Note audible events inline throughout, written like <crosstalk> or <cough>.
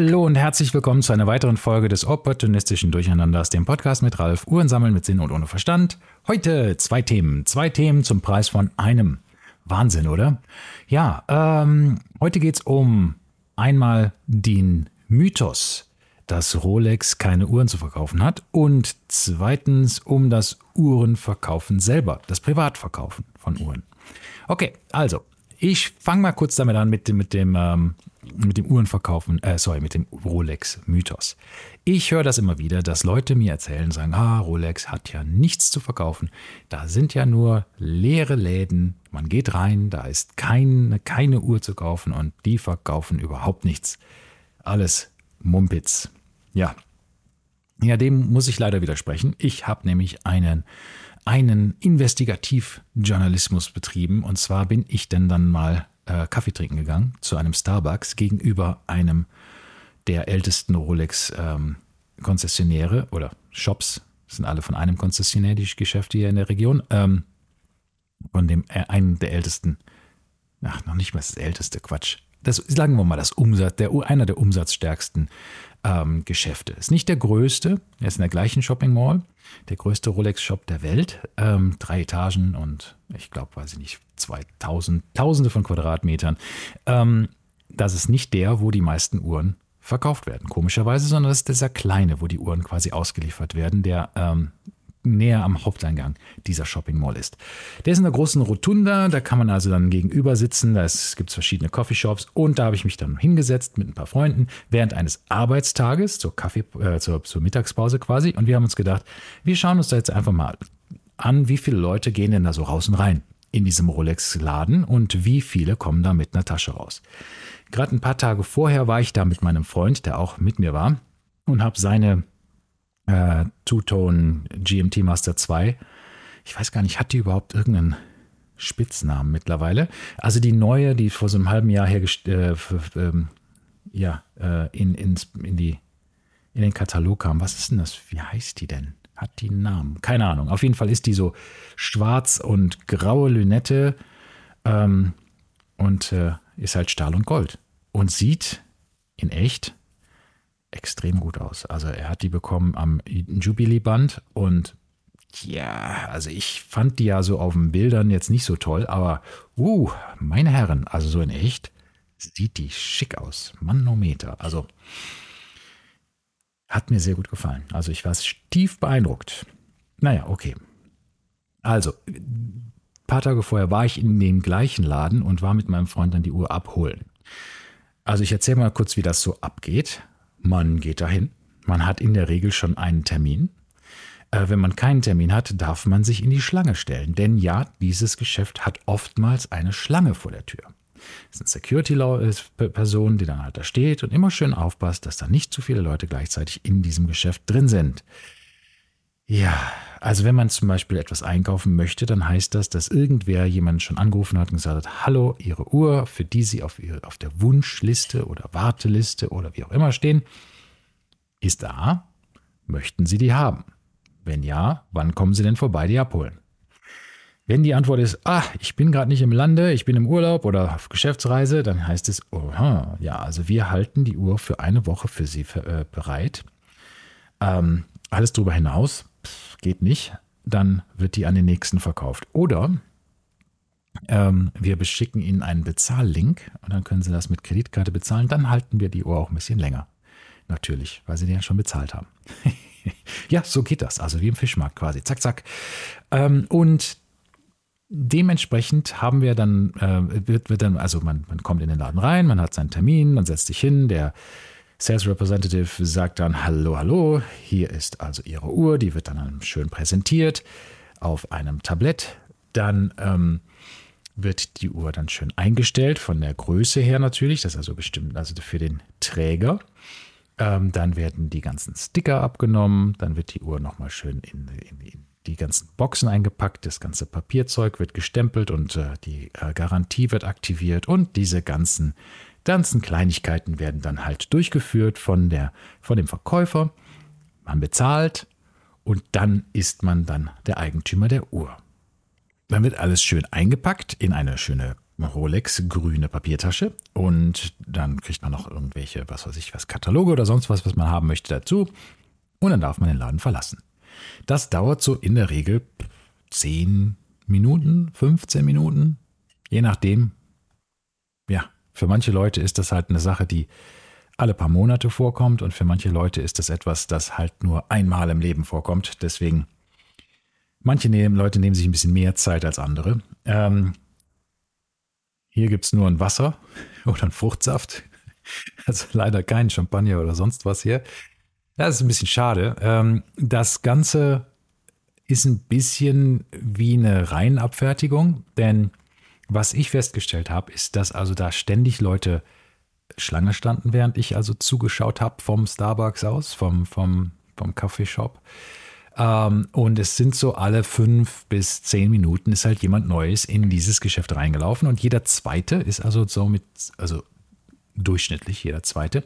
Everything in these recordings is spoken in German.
Hallo und herzlich willkommen zu einer weiteren Folge des opportunistischen Durcheinanders, dem Podcast mit Ralf, Uhren sammeln mit Sinn und ohne Verstand. Heute zwei Themen, zwei Themen zum Preis von einem. Wahnsinn, oder? Ja, ähm, heute geht's um einmal den Mythos, dass Rolex keine Uhren zu verkaufen hat und zweitens um das Uhrenverkaufen selber, das Privatverkaufen von Uhren. Okay, also ich fange mal kurz damit an mit dem, mit dem, ähm, mit dem Uhrenverkaufen, äh, sorry, mit dem Rolex-Mythos. Ich höre das immer wieder, dass Leute mir erzählen, sagen, ah, Rolex hat ja nichts zu verkaufen. Da sind ja nur leere Läden. Man geht rein, da ist keine, keine Uhr zu kaufen und die verkaufen überhaupt nichts. Alles Mumpitz. Ja. Ja, dem muss ich leider widersprechen. Ich habe nämlich einen einen Investigativjournalismus betrieben. Und zwar bin ich denn dann mal äh, Kaffee trinken gegangen zu einem Starbucks gegenüber einem der ältesten Rolex-Konzessionäre ähm, oder Shops. Das sind alle von einem Konzessionär, die Geschäfte hier in der Region. Ähm, von dem äh, einen der ältesten, ach, noch nicht mal das älteste, Quatsch. Das, sagen wir mal, das Umsatz, der, einer der umsatzstärksten ähm, Geschäfte. Ist nicht der größte, er ist in der gleichen Shopping Mall, der größte Rolex-Shop der Welt. Ähm, drei Etagen und ich glaube, weiß ich nicht, 2000, Tausende von Quadratmetern. Ähm, das ist nicht der, wo die meisten Uhren verkauft werden, komischerweise, sondern das ist dieser kleine, wo die Uhren quasi ausgeliefert werden, der ähm, näher am Haupteingang dieser Shopping Mall ist. Der ist in der großen Rotunda, da kann man also dann gegenüber sitzen, da gibt es verschiedene Coffeeshops und da habe ich mich dann hingesetzt mit ein paar Freunden während eines Arbeitstages zur, Kaffee, äh, zur, zur Mittagspause quasi und wir haben uns gedacht, wir schauen uns da jetzt einfach mal an, wie viele Leute gehen denn da so raus und rein in diesem Rolex-Laden und wie viele kommen da mit einer Tasche raus. Gerade ein paar Tage vorher war ich da mit meinem Freund, der auch mit mir war, und habe seine äh, Two-Tone GMT Master 2. Ich weiß gar nicht, hat die überhaupt irgendeinen Spitznamen mittlerweile? Also die neue, die vor so einem halben Jahr her äh, ähm, ja, äh, in, in, in, die, in den Katalog kam. Was ist denn das? Wie heißt die denn? Hat die einen Namen? Keine Ahnung. Auf jeden Fall ist die so schwarz und graue Lünette ähm, und äh, ist halt Stahl und Gold. Und sieht in echt extrem gut aus. Also er hat die bekommen am Jubilee-Band und ja, also ich fand die ja so auf den Bildern jetzt nicht so toll, aber uh, meine Herren, also so in echt sieht die schick aus. Manometer. Also hat mir sehr gut gefallen. Also ich war tief beeindruckt. Naja, okay. Also, ein paar Tage vorher war ich in dem gleichen Laden und war mit meinem Freund dann die Uhr abholen. Also ich erzähle mal kurz, wie das so abgeht. Man geht dahin. Man hat in der Regel schon einen Termin. Äh, wenn man keinen Termin hat, darf man sich in die Schlange stellen. Denn ja, dieses Geschäft hat oftmals eine Schlange vor der Tür. Das ist eine Security-Person, die dann halt da steht und immer schön aufpasst, dass da nicht zu viele Leute gleichzeitig in diesem Geschäft drin sind. Ja, also wenn man zum Beispiel etwas einkaufen möchte, dann heißt das, dass irgendwer jemanden schon angerufen hat und gesagt hat, hallo, Ihre Uhr, für die Sie auf, ihre, auf der Wunschliste oder Warteliste oder wie auch immer stehen, ist da. Möchten Sie die haben? Wenn ja, wann kommen Sie denn vorbei, die abholen? Wenn die Antwort ist, ah, ich bin gerade nicht im Lande, ich bin im Urlaub oder auf Geschäftsreise, dann heißt es, oha, ja, also wir halten die Uhr für eine Woche für Sie äh, bereit. Ähm, alles darüber hinaus geht nicht, dann wird die an den nächsten verkauft. Oder ähm, wir beschicken Ihnen einen Bezahllink und dann können Sie das mit Kreditkarte bezahlen. Dann halten wir die Uhr auch ein bisschen länger. Natürlich, weil Sie den ja schon bezahlt haben. <laughs> ja, so geht das. Also wie im Fischmarkt quasi. Zack, zack. Ähm, und dementsprechend haben wir dann, äh, wird, wird dann, also man, man kommt in den Laden rein, man hat seinen Termin, man setzt sich hin, der Sales Representative sagt dann, hallo, hallo, hier ist also Ihre Uhr, die wird dann schön präsentiert auf einem Tablett. Dann ähm, wird die Uhr dann schön eingestellt, von der Größe her natürlich, das ist also bestimmt also für den Träger. Ähm, dann werden die ganzen Sticker abgenommen, dann wird die Uhr nochmal schön in, in, in, die ganzen Boxen eingepackt, das ganze Papierzeug wird gestempelt und äh, die äh, Garantie wird aktiviert und diese ganzen ganzen Kleinigkeiten werden dann halt durchgeführt von, der, von dem Verkäufer. Man bezahlt und dann ist man dann der Eigentümer der Uhr. Dann wird alles schön eingepackt in eine schöne Rolex grüne Papiertasche und dann kriegt man noch irgendwelche, was weiß ich, was Kataloge oder sonst was, was man haben möchte dazu und dann darf man den Laden verlassen. Das dauert so in der Regel 10 Minuten, 15 Minuten, je nachdem. Für manche Leute ist das halt eine Sache, die alle paar Monate vorkommt und für manche Leute ist das etwas, das halt nur einmal im Leben vorkommt. Deswegen, manche nehmen, Leute nehmen sich ein bisschen mehr Zeit als andere. Ähm, hier gibt es nur ein Wasser <laughs> oder ein Fruchtsaft. Also leider kein Champagner oder sonst was hier. Das ist ein bisschen schade. Ähm, das Ganze ist ein bisschen wie eine Reihenabfertigung, denn was ich festgestellt habe, ist, dass also da ständig Leute Schlange standen, während ich also zugeschaut habe vom Starbucks aus, vom, vom, vom Kaffeeshop. Ähm, und es sind so alle fünf bis zehn Minuten ist halt jemand Neues in dieses Geschäft reingelaufen und jeder zweite ist also so mit, also durchschnittlich jeder zweite,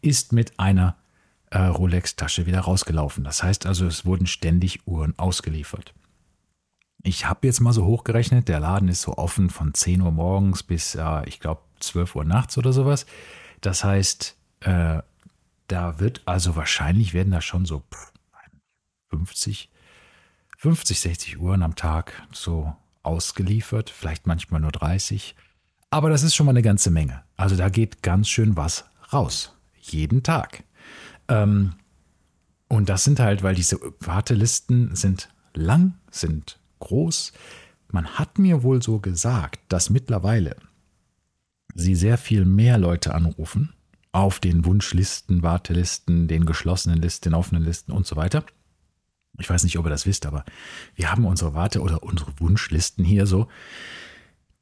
ist mit einer äh, Rolex-Tasche wieder rausgelaufen. Das heißt also, es wurden ständig Uhren ausgeliefert. Ich habe jetzt mal so hochgerechnet, der Laden ist so offen von 10 Uhr morgens bis, äh, ich glaube, 12 Uhr nachts oder sowas. Das heißt, äh, da wird also wahrscheinlich werden da schon so 50, 50, 60 Uhren am Tag so ausgeliefert, vielleicht manchmal nur 30. Aber das ist schon mal eine ganze Menge. Also da geht ganz schön was raus. Jeden Tag. Ähm, und das sind halt, weil diese Wartelisten sind lang, sind groß. Man hat mir wohl so gesagt, dass mittlerweile sie sehr viel mehr Leute anrufen auf den Wunschlisten, Wartelisten, den geschlossenen Listen, den offenen Listen und so weiter. Ich weiß nicht, ob ihr das wisst, aber wir haben unsere Warte- oder unsere Wunschlisten hier so.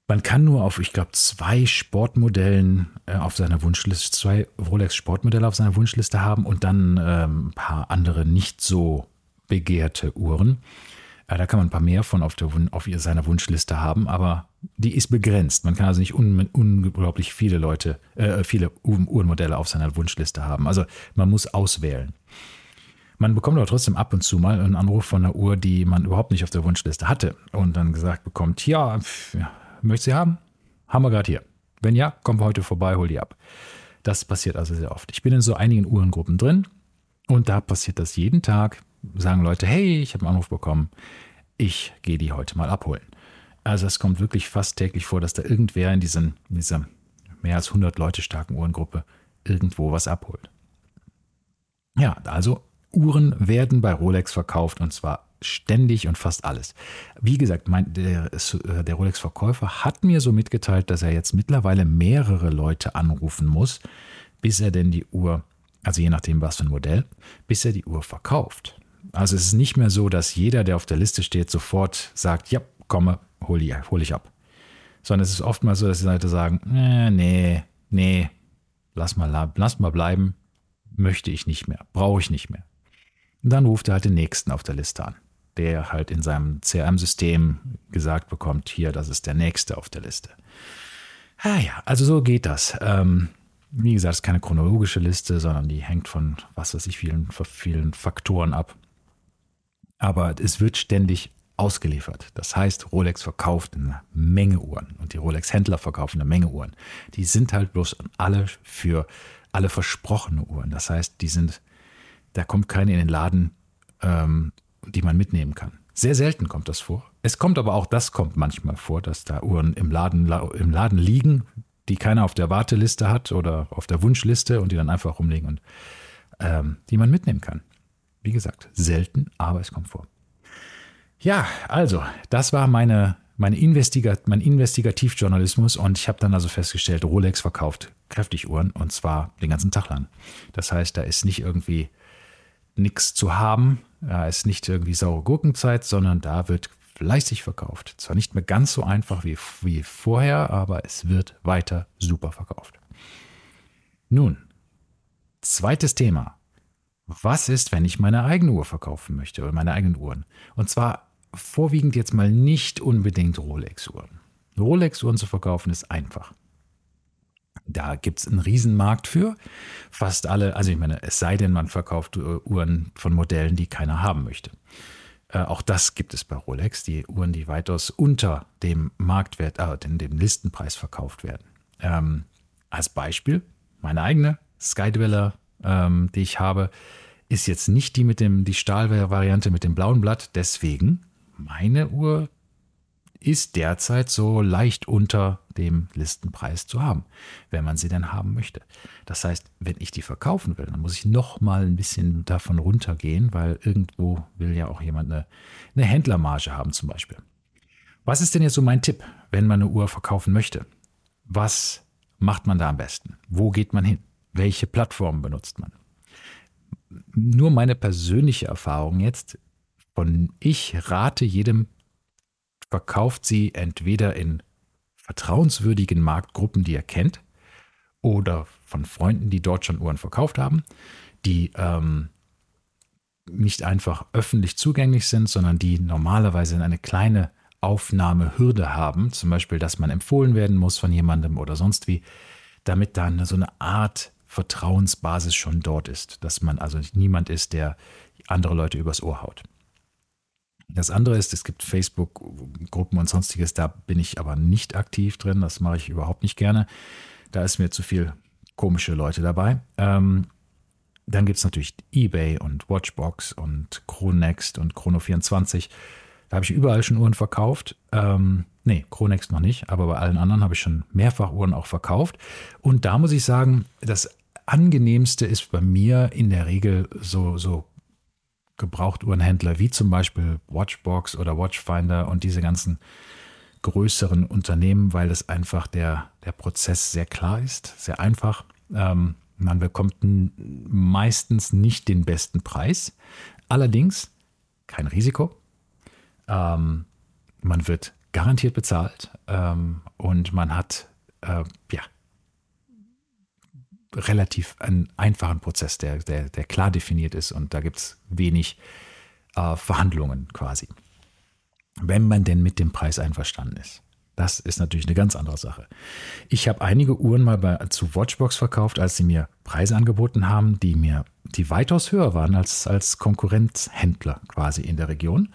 Man kann nur auf, ich glaube, zwei Sportmodellen äh, auf seiner Wunschliste, zwei Rolex-Sportmodelle auf seiner Wunschliste haben und dann ähm, ein paar andere nicht so begehrte Uhren. Äh, da kann man ein paar mehr von auf, der, auf seiner Wunschliste haben, aber die ist begrenzt. Man kann also nicht un, unglaublich viele Leute, äh, viele Uhrenmodelle auf seiner Wunschliste haben. Also man muss auswählen. Man bekommt aber trotzdem ab und zu mal einen Anruf von einer Uhr, die man überhaupt nicht auf der Wunschliste hatte und dann gesagt bekommt, ja, ja Möchtest du sie haben? Haben wir gerade hier. Wenn ja, kommen wir heute vorbei, hol die ab. Das passiert also sehr oft. Ich bin in so einigen Uhrengruppen drin und da passiert das jeden Tag. Sagen Leute, hey, ich habe einen Anruf bekommen, ich gehe die heute mal abholen. Also es kommt wirklich fast täglich vor, dass da irgendwer in, diesen, in dieser mehr als 100 Leute starken Uhrengruppe irgendwo was abholt. Ja, also Uhren werden bei Rolex verkauft und zwar ständig und fast alles. Wie gesagt, mein, der, der Rolex-Verkäufer hat mir so mitgeteilt, dass er jetzt mittlerweile mehrere Leute anrufen muss, bis er denn die Uhr, also je nachdem was für ein Modell, bis er die Uhr verkauft. Also es ist nicht mehr so, dass jeder, der auf der Liste steht, sofort sagt, ja, komme, hol, die, hol ich ab. Sondern es ist oftmals so, dass die Leute sagen, äh, nee, nee, lass mal, lass mal bleiben, möchte ich nicht mehr, brauche ich nicht mehr. Und dann ruft er halt den nächsten auf der Liste an der halt in seinem CRM-System gesagt bekommt, hier, das ist der nächste auf der Liste. Ah ja, also so geht das. Ähm, wie gesagt, es ist keine chronologische Liste, sondern die hängt von, was weiß ich, vielen, vielen Faktoren ab. Aber es wird ständig ausgeliefert. Das heißt, Rolex verkauft eine Menge Uhren und die Rolex-Händler verkaufen eine Menge Uhren. Die sind halt bloß alle für alle versprochene Uhren. Das heißt, die sind, da kommt keine in den Laden ähm, die man mitnehmen kann. Sehr selten kommt das vor. Es kommt aber auch, das kommt manchmal vor, dass da Uhren im Laden, im Laden liegen, die keiner auf der Warteliste hat oder auf der Wunschliste und die dann einfach rumliegen und ähm, die man mitnehmen kann. Wie gesagt, selten, aber es kommt vor. Ja, also, das war meine, meine Investigat mein Investigativjournalismus und ich habe dann also festgestellt, Rolex verkauft kräftig Uhren und zwar den ganzen Tag lang. Das heißt, da ist nicht irgendwie nichts zu haben, da ist nicht irgendwie saure Gurkenzeit, sondern da wird fleißig verkauft. Zwar nicht mehr ganz so einfach wie, wie vorher, aber es wird weiter super verkauft. Nun, zweites Thema. Was ist, wenn ich meine eigene Uhr verkaufen möchte oder meine eigenen Uhren? Und zwar vorwiegend jetzt mal nicht unbedingt Rolex-Uhren. Rolex-Uhren zu verkaufen ist einfach. Da gibt es einen Riesenmarkt für. Fast alle, also ich meine, es sei denn, man verkauft Uhren von Modellen, die keiner haben möchte. Äh, auch das gibt es bei Rolex, die Uhren, die weitaus unter dem Marktwert, äh, dem, dem Listenpreis verkauft werden. Ähm, als Beispiel, meine eigene Skydweller, ähm, die ich habe, ist jetzt nicht die mit dem, die Stahlvariante mit dem blauen Blatt. Deswegen, meine Uhr ist derzeit so leicht unter dem Listenpreis zu haben, wenn man sie denn haben möchte. Das heißt, wenn ich die verkaufen will, dann muss ich noch mal ein bisschen davon runtergehen, weil irgendwo will ja auch jemand eine, eine Händlermarge haben zum Beispiel. Was ist denn jetzt so mein Tipp, wenn man eine Uhr verkaufen möchte? Was macht man da am besten? Wo geht man hin? Welche Plattformen benutzt man? Nur meine persönliche Erfahrung jetzt von ich rate jedem verkauft sie entweder in vertrauenswürdigen Marktgruppen, die er kennt, oder von Freunden, die dort schon Uhren verkauft haben, die ähm, nicht einfach öffentlich zugänglich sind, sondern die normalerweise eine kleine Aufnahmehürde haben, zum Beispiel, dass man empfohlen werden muss von jemandem oder sonst wie, damit dann so eine Art Vertrauensbasis schon dort ist, dass man also niemand ist, der andere Leute übers Ohr haut. Das andere ist, es gibt Facebook-Gruppen und sonstiges, da bin ich aber nicht aktiv drin, das mache ich überhaupt nicht gerne. Da ist mir zu viel komische Leute dabei. Ähm, dann gibt es natürlich eBay und Watchbox und Chronext und Chrono24. Da habe ich überall schon Uhren verkauft. Ähm, nee, Chronext noch nicht, aber bei allen anderen habe ich schon mehrfach Uhren auch verkauft. Und da muss ich sagen, das angenehmste ist bei mir in der Regel so, so Gebrauchtuhrenhändler wie zum Beispiel Watchbox oder Watchfinder und diese ganzen größeren Unternehmen, weil es einfach der, der Prozess sehr klar ist, sehr einfach. Ähm, man bekommt meistens nicht den besten Preis, allerdings kein Risiko. Ähm, man wird garantiert bezahlt ähm, und man hat äh, ja relativ einen einfachen Prozess, der, der, der klar definiert ist und da gibt es wenig äh, Verhandlungen quasi. Wenn man denn mit dem Preis einverstanden ist. Das ist natürlich eine ganz andere Sache. Ich habe einige Uhren mal bei, zu Watchbox verkauft, als sie mir Preise angeboten haben, die mir, die weitaus höher waren als, als Konkurrenzhändler quasi in der Region.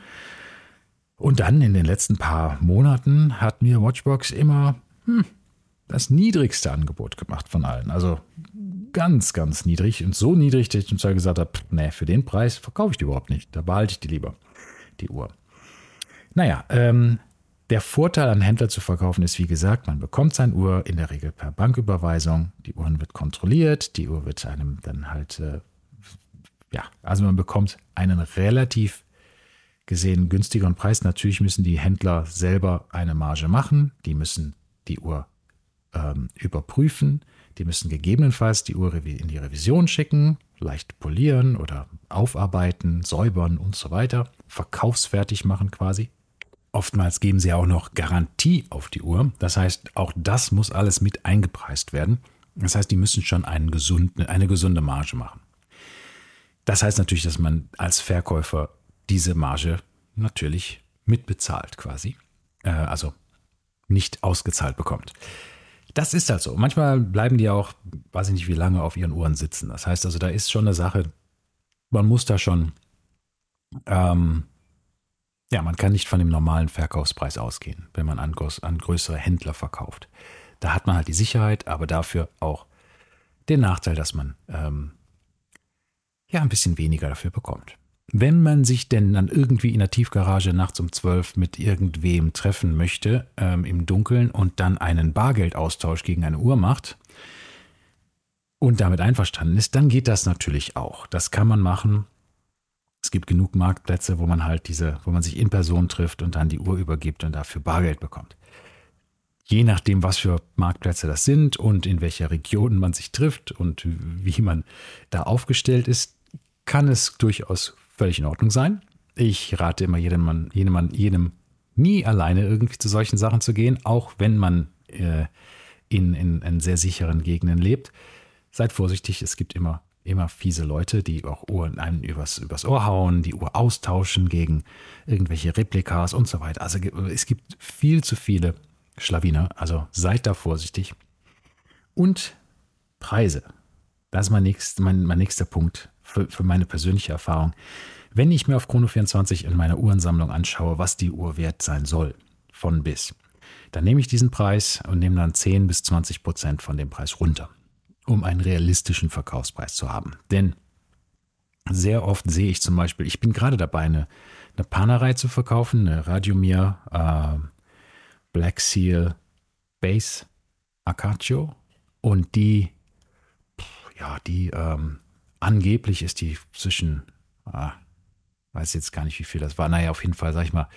Und dann in den letzten paar Monaten hat mir Watchbox immer hm, das niedrigste Angebot gemacht von allen. Also ganz, ganz niedrig und so niedrig, dass ich zum gesagt habe, nee, für den Preis verkaufe ich die überhaupt nicht. Da behalte ich die lieber, die Uhr. Naja, ähm, der Vorteil an Händler zu verkaufen ist, wie gesagt, man bekommt sein Uhr in der Regel per Banküberweisung. Die Uhren wird kontrolliert, die Uhr wird einem dann halt, äh, ja, also man bekommt einen relativ gesehen günstigeren Preis. Natürlich müssen die Händler selber eine Marge machen. Die müssen die Uhr ähm, überprüfen. Die müssen gegebenenfalls die Uhr in die Revision schicken, leicht polieren oder aufarbeiten, säubern und so weiter, verkaufsfertig machen quasi. Oftmals geben sie auch noch Garantie auf die Uhr. Das heißt, auch das muss alles mit eingepreist werden. Das heißt, die müssen schon gesunden, eine gesunde Marge machen. Das heißt natürlich, dass man als Verkäufer diese Marge natürlich mitbezahlt quasi. Äh, also nicht ausgezahlt bekommt. Das ist halt so. Manchmal bleiben die auch, weiß ich nicht wie lange, auf ihren Uhren sitzen. Das heißt also, da ist schon eine Sache, man muss da schon, ähm, ja, man kann nicht von dem normalen Verkaufspreis ausgehen, wenn man an, an größere Händler verkauft. Da hat man halt die Sicherheit, aber dafür auch den Nachteil, dass man ähm, ja ein bisschen weniger dafür bekommt. Wenn man sich denn dann irgendwie in der Tiefgarage nachts um 12 mit irgendwem treffen möchte, ähm, im Dunkeln und dann einen Bargeldaustausch gegen eine Uhr macht und damit einverstanden ist, dann geht das natürlich auch. Das kann man machen. Es gibt genug Marktplätze, wo man halt diese, wo man sich in Person trifft und dann die Uhr übergibt und dafür Bargeld bekommt. Je nachdem, was für Marktplätze das sind und in welcher Region man sich trifft und wie man da aufgestellt ist, kann es durchaus völlig in Ordnung sein. Ich rate immer jedem, Mann, jedem, Mann, jedem nie alleine irgendwie zu solchen Sachen zu gehen, auch wenn man äh, in, in, in sehr sicheren Gegenden lebt. Seid vorsichtig, es gibt immer, immer fiese Leute, die auch Uhren einem übers, übers Ohr hauen, die Uhr austauschen gegen irgendwelche Replikas und so weiter. Also es gibt viel zu viele Schlawiner, also seid da vorsichtig. Und Preise. Das ist mein, nächst, mein, mein nächster Punkt für, für meine persönliche Erfahrung. Wenn ich mir auf Chrono24 in meiner Uhrensammlung anschaue, was die Uhr wert sein soll, von bis, dann nehme ich diesen Preis und nehme dann 10 bis 20 Prozent von dem Preis runter, um einen realistischen Verkaufspreis zu haben. Denn sehr oft sehe ich zum Beispiel, ich bin gerade dabei, eine, eine Panerei zu verkaufen, eine Radiomir äh, Black Seal Base Acaccio und die, ja, die ähm, angeblich ist die zwischen, ah, weiß jetzt gar nicht, wie viel das war, naja, auf jeden Fall, sag ich mal,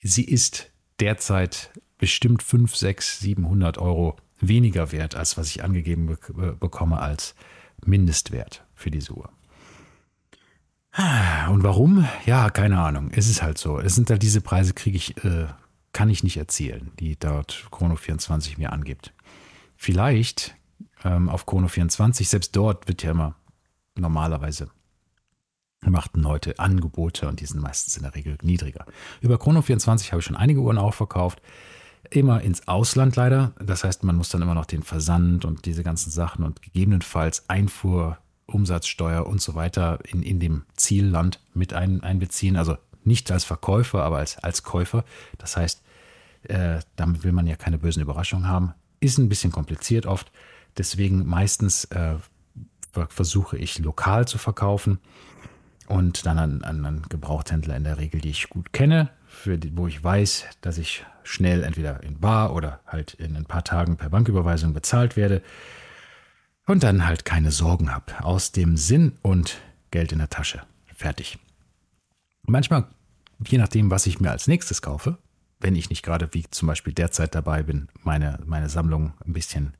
sie ist derzeit bestimmt 5, 6, 700 Euro weniger wert, als was ich angegeben be bekomme als Mindestwert für diese Uhr. Und warum? Ja, keine Ahnung. Es ist halt so. Es sind halt diese Preise, kriege ich, äh, kann ich nicht erzielen, die dort Chrono 24 mir angibt. Vielleicht ähm, auf Chrono 24, selbst dort wird ja immer normalerweise machten heute Angebote und die sind meistens in der Regel niedriger. Über Chrono 24 habe ich schon einige Uhren auch verkauft. Immer ins Ausland leider. Das heißt, man muss dann immer noch den Versand und diese ganzen Sachen und gegebenenfalls Einfuhr, Umsatzsteuer und so weiter in, in dem Zielland mit ein, einbeziehen. Also nicht als Verkäufer, aber als, als Käufer. Das heißt, äh, damit will man ja keine bösen Überraschungen haben. Ist ein bisschen kompliziert oft. Deswegen meistens äh, versuche ich lokal zu verkaufen und dann an, an, an Gebrauchthändler in der Regel, die ich gut kenne, für die, wo ich weiß, dass ich schnell entweder in Bar oder halt in ein paar Tagen per Banküberweisung bezahlt werde und dann halt keine Sorgen habe. Aus dem Sinn und Geld in der Tasche. Fertig. Manchmal, je nachdem, was ich mir als nächstes kaufe, wenn ich nicht gerade wie zum Beispiel derzeit dabei bin, meine, meine Sammlung ein bisschen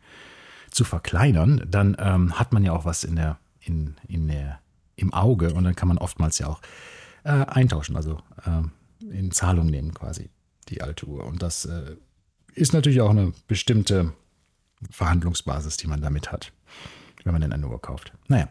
zu verkleinern, dann ähm, hat man ja auch was in der, in, in der im Auge und dann kann man oftmals ja auch äh, eintauschen, also äh, in Zahlung nehmen quasi die alte Uhr. Und das äh, ist natürlich auch eine bestimmte Verhandlungsbasis, die man damit hat, wenn man denn eine Uhr kauft. Naja.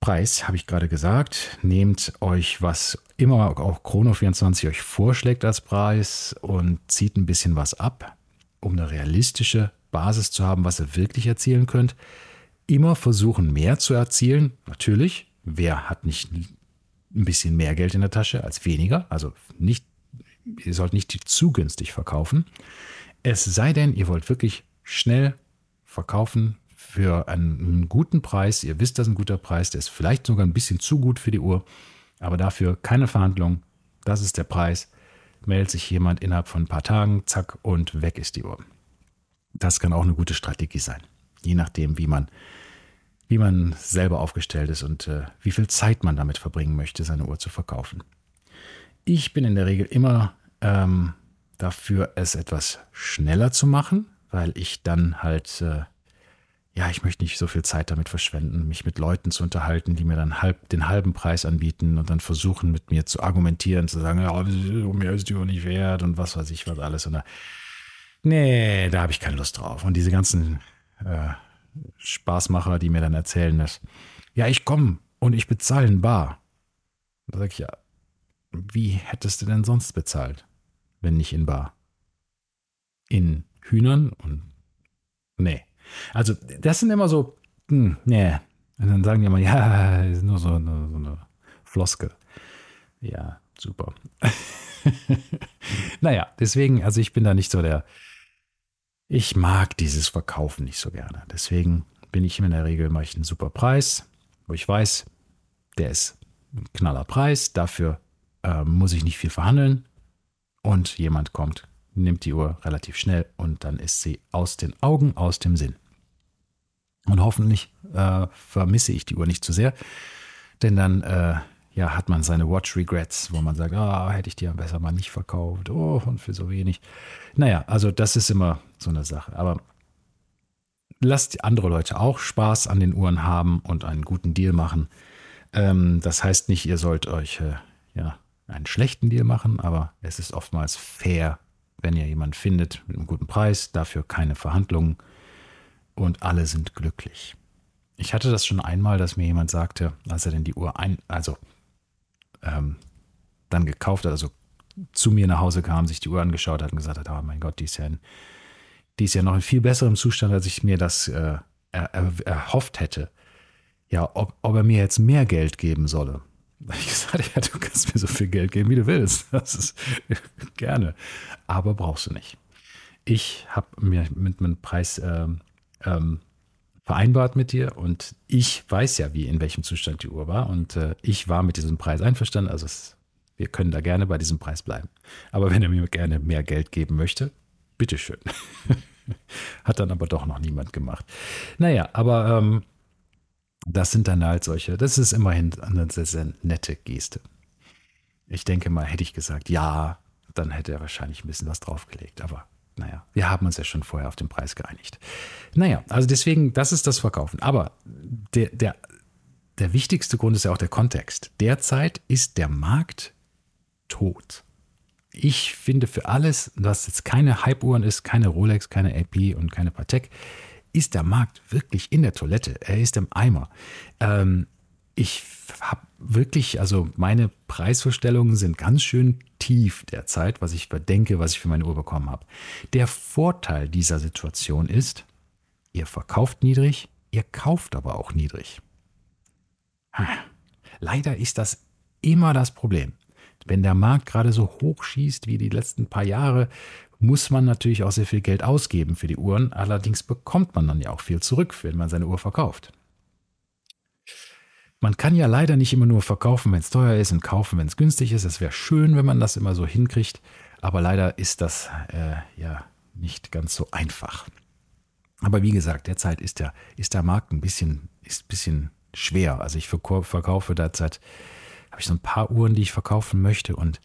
Preis, habe ich gerade gesagt. Nehmt euch, was immer auch Chrono24 euch vorschlägt als Preis und zieht ein bisschen was ab, um eine realistische Basis zu haben, was ihr wirklich erzielen könnt immer versuchen, mehr zu erzielen. Natürlich, wer hat nicht ein bisschen mehr Geld in der Tasche als weniger? Also nicht, ihr sollt nicht zu günstig verkaufen. Es sei denn, ihr wollt wirklich schnell verkaufen für einen guten Preis. Ihr wisst, das ist ein guter Preis. Der ist vielleicht sogar ein bisschen zu gut für die Uhr. Aber dafür keine Verhandlung. Das ist der Preis. Meldet sich jemand innerhalb von ein paar Tagen, zack, und weg ist die Uhr. Das kann auch eine gute Strategie sein. Je nachdem, wie man wie man selber aufgestellt ist und äh, wie viel Zeit man damit verbringen möchte, seine Uhr zu verkaufen. Ich bin in der Regel immer ähm, dafür, es etwas schneller zu machen, weil ich dann halt, äh, ja, ich möchte nicht so viel Zeit damit verschwenden, mich mit Leuten zu unterhalten, die mir dann halb, den halben Preis anbieten und dann versuchen, mit mir zu argumentieren, zu sagen, ja, mir ist die Uhr nicht wert und was weiß ich was alles. Und da, nee, da habe ich keine Lust drauf. Und diese ganzen äh, Spaßmacher, die mir dann erzählen, dass, ja, ich komme und ich bezahle in Bar. Da sage ich, ja, wie hättest du denn sonst bezahlt, wenn nicht in Bar? In Hühnern und nee. Also, das sind immer so, hm, nee. Und dann sagen die immer, ja, <laughs> ist nur so eine, so eine Floskel. Ja, super. <laughs> naja, deswegen, also ich bin da nicht so der, ich mag dieses Verkaufen nicht so gerne. Deswegen bin ich in der Regel, mache ich einen super Preis, wo ich weiß, der ist ein knaller Preis, dafür äh, muss ich nicht viel verhandeln und jemand kommt, nimmt die Uhr relativ schnell und dann ist sie aus den Augen, aus dem Sinn. Und hoffentlich äh, vermisse ich die Uhr nicht zu sehr, denn dann äh, ja, hat man seine Watch Regrets, wo man sagt, ah, hätte ich die ja besser mal nicht verkauft, oh, und für so wenig. Naja, also das ist immer so eine Sache. Aber lasst andere Leute auch Spaß an den Uhren haben und einen guten Deal machen. Ähm, das heißt nicht, ihr sollt euch äh, ja, einen schlechten Deal machen, aber es ist oftmals fair, wenn ihr jemanden findet mit einem guten Preis, dafür keine Verhandlungen und alle sind glücklich. Ich hatte das schon einmal, dass mir jemand sagte, als er denn die Uhr ein, also ähm, dann gekauft hat, also zu mir nach Hause kam, sich die Uhr angeschaut hat und gesagt hat, oh mein Gott, die ist ja, in, die ist ja noch in viel besserem Zustand, als ich mir das äh, er, er, erhofft hätte. Ja, ob, ob er mir jetzt mehr Geld geben solle. <laughs> Ich gesagt, ja, du kannst mir so viel Geld geben, wie du willst. <laughs> Das ist <laughs> gerne. Aber brauchst du nicht. Ich habe mir mit meinem Preis ähm, ähm, vereinbart mit dir und ich weiß ja, wie in welchem Zustand die Uhr war und äh, ich war mit diesem Preis einverstanden. Also es, wir können da gerne bei diesem Preis bleiben. Aber wenn er mir gerne mehr Geld geben möchte, bitteschön. <laughs> Hat dann aber doch noch niemand gemacht. Naja, aber ähm, das sind dann halt solche, das ist immerhin eine sehr, sehr nette Geste. Ich denke mal, hätte ich gesagt, ja, dann hätte er wahrscheinlich ein bisschen was draufgelegt. Aber naja, wir haben uns ja schon vorher auf den Preis geeinigt. Naja, also deswegen, das ist das Verkaufen. Aber der, der, der wichtigste Grund ist ja auch der Kontext. Derzeit ist der Markt tot. Ich finde für alles, was jetzt keine Hype-Uhren ist, keine Rolex, keine AP und keine Patek, ist der Markt wirklich in der Toilette. Er ist im Eimer. Ähm, ich habe wirklich, also meine Preisvorstellungen sind ganz schön tief derzeit, was ich bedenke, was ich für meine Uhr bekommen habe. Der Vorteil dieser Situation ist, ihr verkauft niedrig, ihr kauft aber auch niedrig. Leider ist das immer das Problem. Wenn der Markt gerade so hoch schießt wie die letzten paar Jahre, muss man natürlich auch sehr viel Geld ausgeben für die Uhren. Allerdings bekommt man dann ja auch viel zurück, wenn man seine Uhr verkauft. Man kann ja leider nicht immer nur verkaufen, wenn es teuer ist und kaufen, wenn es günstig ist. Es wäre schön, wenn man das immer so hinkriegt, aber leider ist das äh, ja nicht ganz so einfach. Aber wie gesagt, derzeit ist der, ist der Markt ein bisschen, ist ein bisschen schwer. Also ich verkaufe derzeit, habe ich so ein paar Uhren, die ich verkaufen möchte und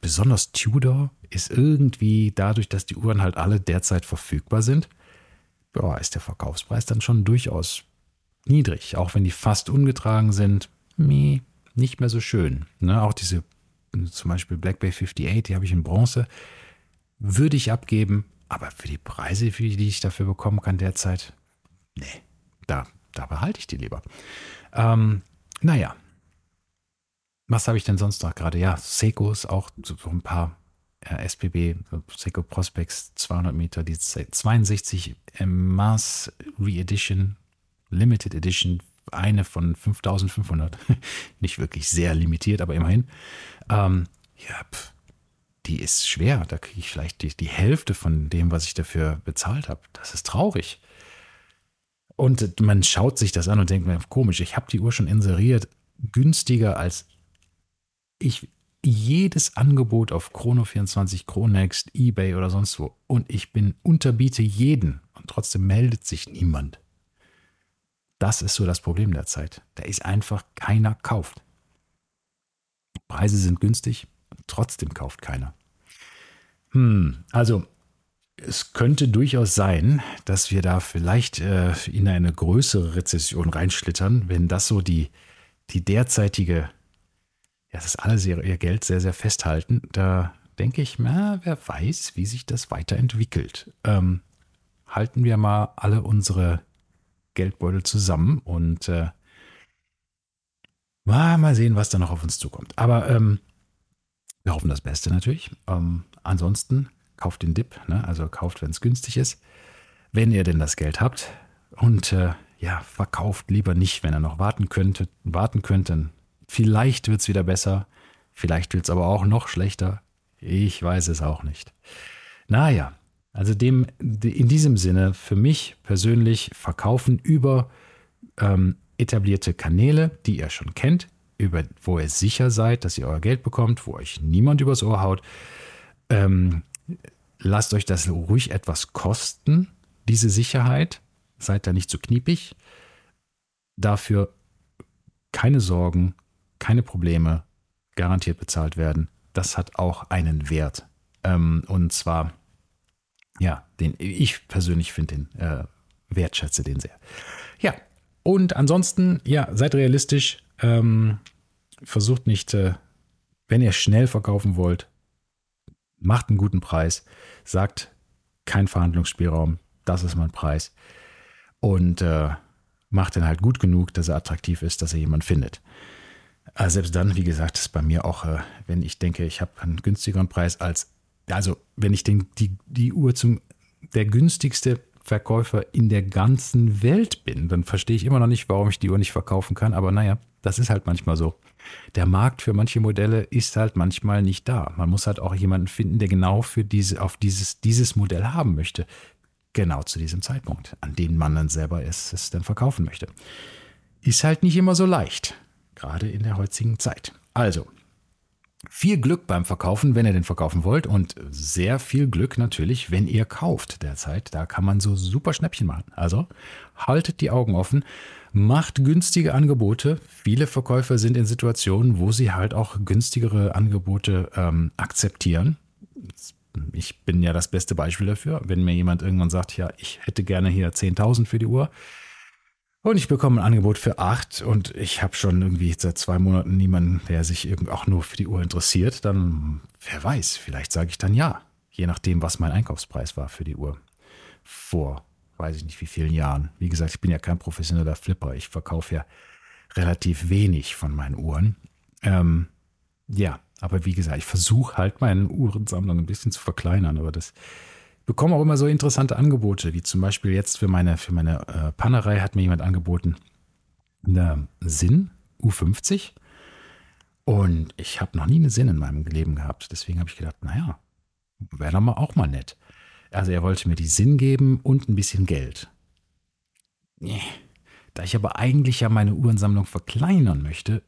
besonders Tudor ist irgendwie dadurch, dass die Uhren halt alle derzeit verfügbar sind, ja, ist der Verkaufspreis dann schon durchaus niedrig, auch wenn die fast ungetragen sind. Meh, nicht mehr so schön. Ne? Auch diese, zum Beispiel Black Bay 58, die habe ich in Bronze, würde ich abgeben, aber für die Preise, die ich dafür bekommen kann derzeit, nee, da, da behalte ich die lieber. Ähm, naja, was habe ich denn sonst noch gerade? Ja, Seikos, auch so ein paar äh, SPB, Seiko Prospects 200 Meter, die 62 Mars Re-Edition Limited Edition, eine von 5500. <laughs> Nicht wirklich sehr limitiert, aber immerhin. Ähm, ja, pf, die ist schwer. Da kriege ich vielleicht die, die Hälfte von dem, was ich dafür bezahlt habe. Das ist traurig. Und man schaut sich das an und denkt mir, komisch, ich habe die Uhr schon inseriert, günstiger als ich jedes Angebot auf Chrono24, Chronext, eBay oder sonst wo. Und ich bin unterbiete jeden und trotzdem meldet sich niemand. Das ist so das Problem der Zeit. Da ist einfach keiner kauft. Preise sind günstig, trotzdem kauft keiner. Hm, also es könnte durchaus sein, dass wir da vielleicht äh, in eine größere Rezession reinschlittern, wenn das so die, die derzeitige, ja, dass alle ihr Geld sehr, sehr festhalten. Da denke ich, na, wer weiß, wie sich das weiterentwickelt. Ähm, halten wir mal alle unsere Geldbeutel zusammen und äh, mal sehen, was da noch auf uns zukommt. Aber ähm, wir hoffen das Beste natürlich. Ähm, ansonsten kauft den Dip, ne? also kauft, wenn es günstig ist, wenn ihr denn das Geld habt. Und äh, ja, verkauft lieber nicht, wenn ihr noch warten könntet, warten könnten. Vielleicht wird es wieder besser, vielleicht wird es aber auch noch schlechter. Ich weiß es auch nicht. Naja, also dem, in diesem Sinne, für mich persönlich verkaufen über ähm, etablierte Kanäle, die ihr schon kennt, über, wo ihr sicher seid, dass ihr euer Geld bekommt, wo euch niemand übers Ohr haut. Ähm, lasst euch das ruhig etwas kosten, diese Sicherheit. Seid da nicht so kniepig. Dafür keine Sorgen, keine Probleme, garantiert bezahlt werden. Das hat auch einen Wert. Ähm, und zwar ja, den ich persönlich finde den äh, wertschätze den sehr. Ja, und ansonsten, ja, seid realistisch. Ähm, versucht nicht, äh, wenn ihr schnell verkaufen wollt, macht einen guten Preis, sagt kein Verhandlungsspielraum, das ist mein Preis. Und äh, macht den halt gut genug, dass er attraktiv ist, dass er jemand findet. Also selbst dann, wie gesagt, ist bei mir auch, äh, wenn ich denke, ich habe einen günstigeren Preis als also wenn ich den, die, die Uhr zum der günstigste Verkäufer in der ganzen Welt bin, dann verstehe ich immer noch nicht, warum ich die Uhr nicht verkaufen kann. Aber naja, das ist halt manchmal so. Der Markt für manche Modelle ist halt manchmal nicht da. Man muss halt auch jemanden finden, der genau für diese, auf dieses, dieses Modell haben möchte. Genau zu diesem Zeitpunkt, an dem man dann selber es, es dann verkaufen möchte. Ist halt nicht immer so leicht, gerade in der heutigen Zeit. Also, viel Glück beim Verkaufen, wenn ihr den verkaufen wollt und sehr viel Glück natürlich, wenn ihr kauft derzeit. Da kann man so super Schnäppchen machen. Also haltet die Augen offen, macht günstige Angebote. Viele Verkäufer sind in Situationen, wo sie halt auch günstigere Angebote ähm, akzeptieren. Ich bin ja das beste Beispiel dafür. Wenn mir jemand irgendwann sagt, ja, ich hätte gerne hier 10.000 für die Uhr, und ich bekomme ein Angebot für acht und ich habe schon irgendwie seit zwei Monaten niemanden, der sich auch nur für die Uhr interessiert. Dann, wer weiß, vielleicht sage ich dann ja. Je nachdem, was mein Einkaufspreis war für die Uhr. Vor, weiß ich nicht wie vielen Jahren. Wie gesagt, ich bin ja kein professioneller Flipper. Ich verkaufe ja relativ wenig von meinen Uhren. Ähm, ja, aber wie gesagt, ich versuche halt meine Uhrensammlung ein bisschen zu verkleinern, aber das bekomme auch immer so interessante Angebote, wie zum Beispiel jetzt für meine, für meine äh, Pannerei hat mir jemand angeboten, eine Sinn U50. Und ich habe noch nie eine Sinn in meinem Leben gehabt. Deswegen habe ich gedacht, naja, wäre doch mal auch mal nett. Also er wollte mir die Sinn geben und ein bisschen Geld. Da ich aber eigentlich ja meine Uhrensammlung verkleinern möchte,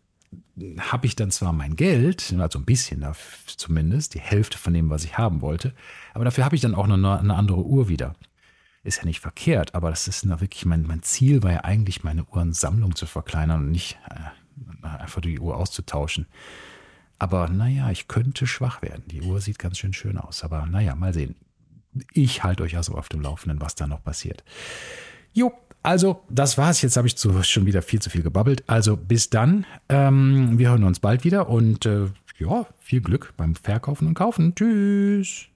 habe ich dann zwar mein Geld, also ein bisschen zumindest, die Hälfte von dem, was ich haben wollte, aber dafür habe ich dann auch eine, eine andere Uhr wieder. Ist ja nicht verkehrt, aber das ist wirklich mein, mein Ziel, war ja eigentlich meine Uhrensammlung zu verkleinern und nicht äh, einfach die Uhr auszutauschen. Aber naja, ich könnte schwach werden. Die Uhr sieht ganz schön schön aus. Aber naja, mal sehen. Ich halte euch also auf dem Laufenden, was da noch passiert. Jo, also, das war's. Jetzt habe ich zu, schon wieder viel zu viel gebabbelt. Also, bis dann. Ähm, wir hören uns bald wieder und äh, ja, viel Glück beim Verkaufen und Kaufen. Tschüss.